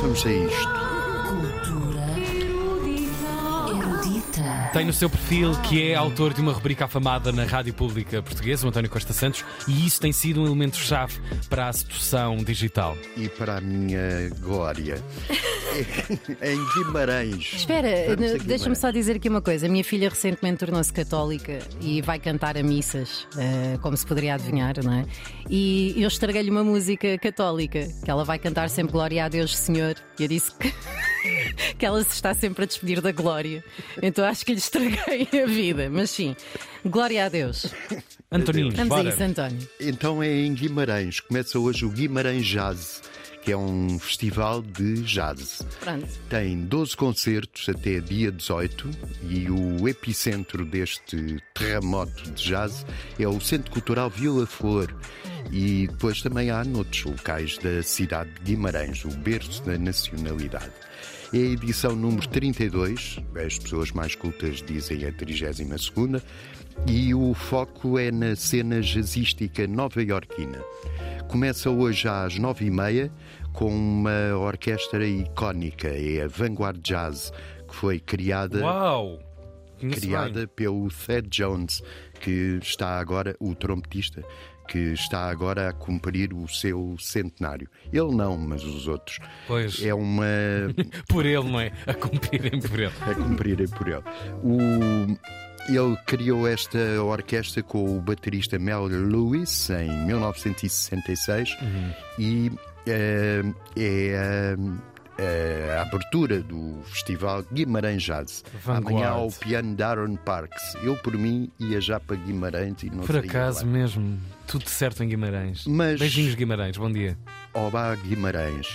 Vamos a isto. Tem no seu perfil que é autor de uma rubrica afamada na Rádio Pública Portuguesa, o António Costa Santos, e isso tem sido um elemento-chave para a sedução digital. E para a minha glória. em Guimarães. Espera, Guimarães. deixa-me só dizer aqui uma coisa. A minha filha recentemente tornou-se católica e vai cantar a missas, eh, como se poderia adivinhar, não é? E eu estraguei-lhe uma música católica, que ela vai cantar sempre Glória a Deus, Senhor. E eu disse que, que ela se está sempre a despedir da glória. Então acho que lhe estraguei a vida. Mas sim, Glória a Deus. Antoninho, Vamos bora. a isso, António. Então é em Guimarães. Começa hoje o Guimarães Jazz, que é um festival de jazz. Pronto. Tem 12 concertos até dia 18 e o epicentro deste terremoto de jazz é o Centro Cultural Vila Flor. E depois também há noutros locais da cidade de Guimarães, o berço da nacionalidade. É a edição número 32, as pessoas mais cultas dizem a 32 e o foco é na cena jazzística nova-iorquina. Começa hoje às nove e meia com uma orquestra icónica, é a Vanguard Jazz, que foi criada, Uau! Conheço criada bem. pelo Thad Jones, que está agora, o trompetista, que está agora a cumprir o seu centenário. Ele não, mas os outros. Pois, É uma. por ele, não é? A cumprirem por ele. a cumprirem por ele. O- ele criou esta orquestra com o baterista Mel Lewis em 1966 e eh, é eh, a abertura do festival Guimarães Jazz. Vanguard. Amanhã ao piano Darren Parks. Eu, por mim, ia já para Guimarães e não Por acaso lá. mesmo, tudo certo em Guimarães. Mas- Beijinhos, Guimarães, bom dia. Oba Guimarães.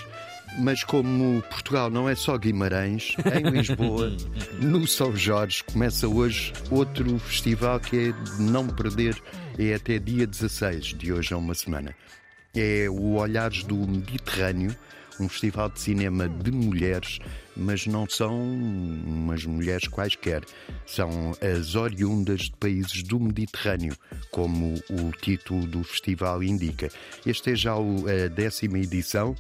Mas como Portugal não é só Guimarães, em Lisboa, no São Jorge, começa hoje outro festival que é de não perder, é até dia 16, de hoje a uma semana. É o Olhares do Mediterrâneo, um festival de cinema de mulheres, mas não são umas mulheres quaisquer, são as oriundas de países do Mediterrâneo, como o título do festival indica. Este é já a décima edição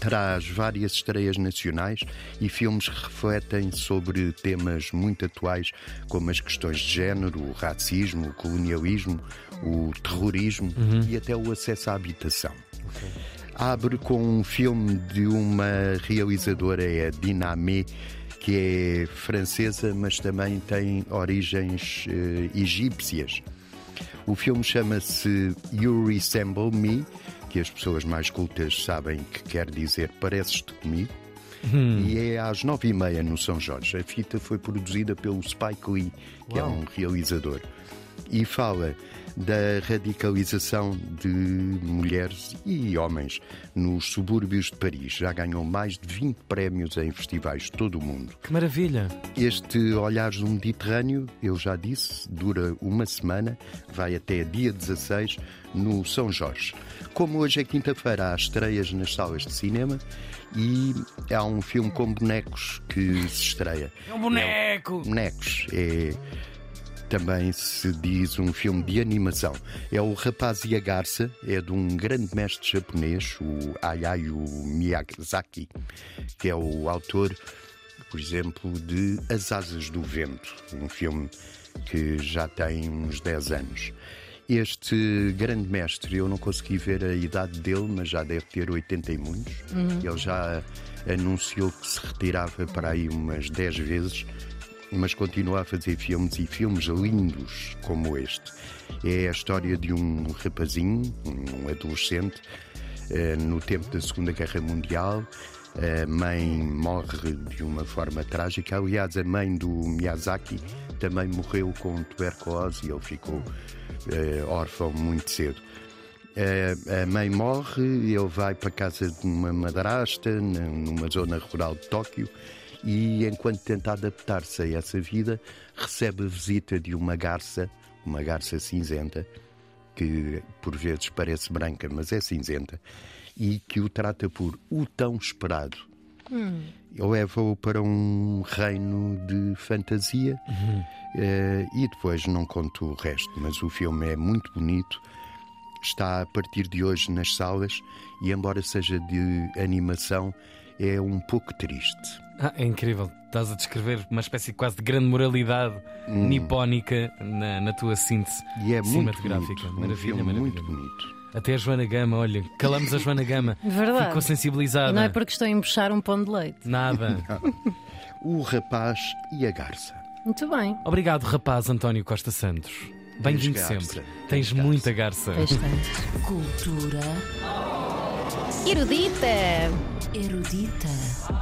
traz várias estreias nacionais e filmes que refletem sobre temas muito atuais, como as questões de género, o racismo, o colonialismo, o terrorismo e até o acesso à habitação. Abre com um filme de uma realizadora, é Dinamé, que é francesa, mas também tem origens eh, egípcias. O filme chama-se You Resemble Me, que as pessoas mais cultas sabem que quer dizer Pareces-te comigo. E é às nove e meia no São Jorge. A fita foi produzida pelo Spike Lee, que é um realizador. E fala da radicalização de mulheres e homens nos subúrbios de Paris. Já ganhou mais de 20 prémios em festivais de todo o mundo. Que maravilha! Este Olhares do Mediterrâneo, eu já disse, dura uma semana, vai até dia 16 no São Jorge. Como hoje é quinta-feira, há estreias nas salas de cinema e há um filme com bonecos que se estreia. É um boneco! Bonecos é também se diz um filme de animação. É o Rapaz e a Garça, é de um grande mestre japonês, o Hayao Miyazaki, que é o autor, por exemplo, de As Asas do Vento, um filme que já tem uns 10 anos. Este grande mestre, eu não consegui ver a idade dele, mas já deve ter 80 e muitos. Ele já anunciou que se retirava para aí umas 10 vezes mas continua a fazer filmes e filmes lindos como este. É a história de um rapazinho, um adolescente, eh, no tempo da Segunda Guerra Mundial. A mãe morre de uma forma trágica. Aliás, a mãe do Miyazaki também morreu com tuberculose e ele ficou eh, órfão muito cedo. A- a mãe morre, ele vai para a casa de uma madrasta, numa zona rural de Tóquio, e enquanto tenta adaptar-se a essa vida, recebe a visita de uma garça, uma garça cinzenta, que por vezes parece branca, mas é cinzenta, e que o trata por o tão esperado. Leva-o para um reino de fantasia eh, e depois não conto o resto, mas o filme é muito bonito. está a partir de hoje nas salas e, embora seja de animação, é um pouco triste. Ah, é incrível. Estás a descrever uma espécie quase de grande moralidade hum. nipónica na, na, tua síntese e é cinematográfica. Muito bonito, maravilha, um maravilha. Muito bonito. Até a Joana Gama, olha, calamos a Joana Gama. Verdade. Ficou sensibilizada. E não é porque estou a empuxar um pão de leite. Nada. o rapaz e a garça. Muito bem. Obrigado, rapaz António Costa Santos. Bem-vindo sempre. Tens, Tens muita garça. Tens Cultura erudita. Erudita.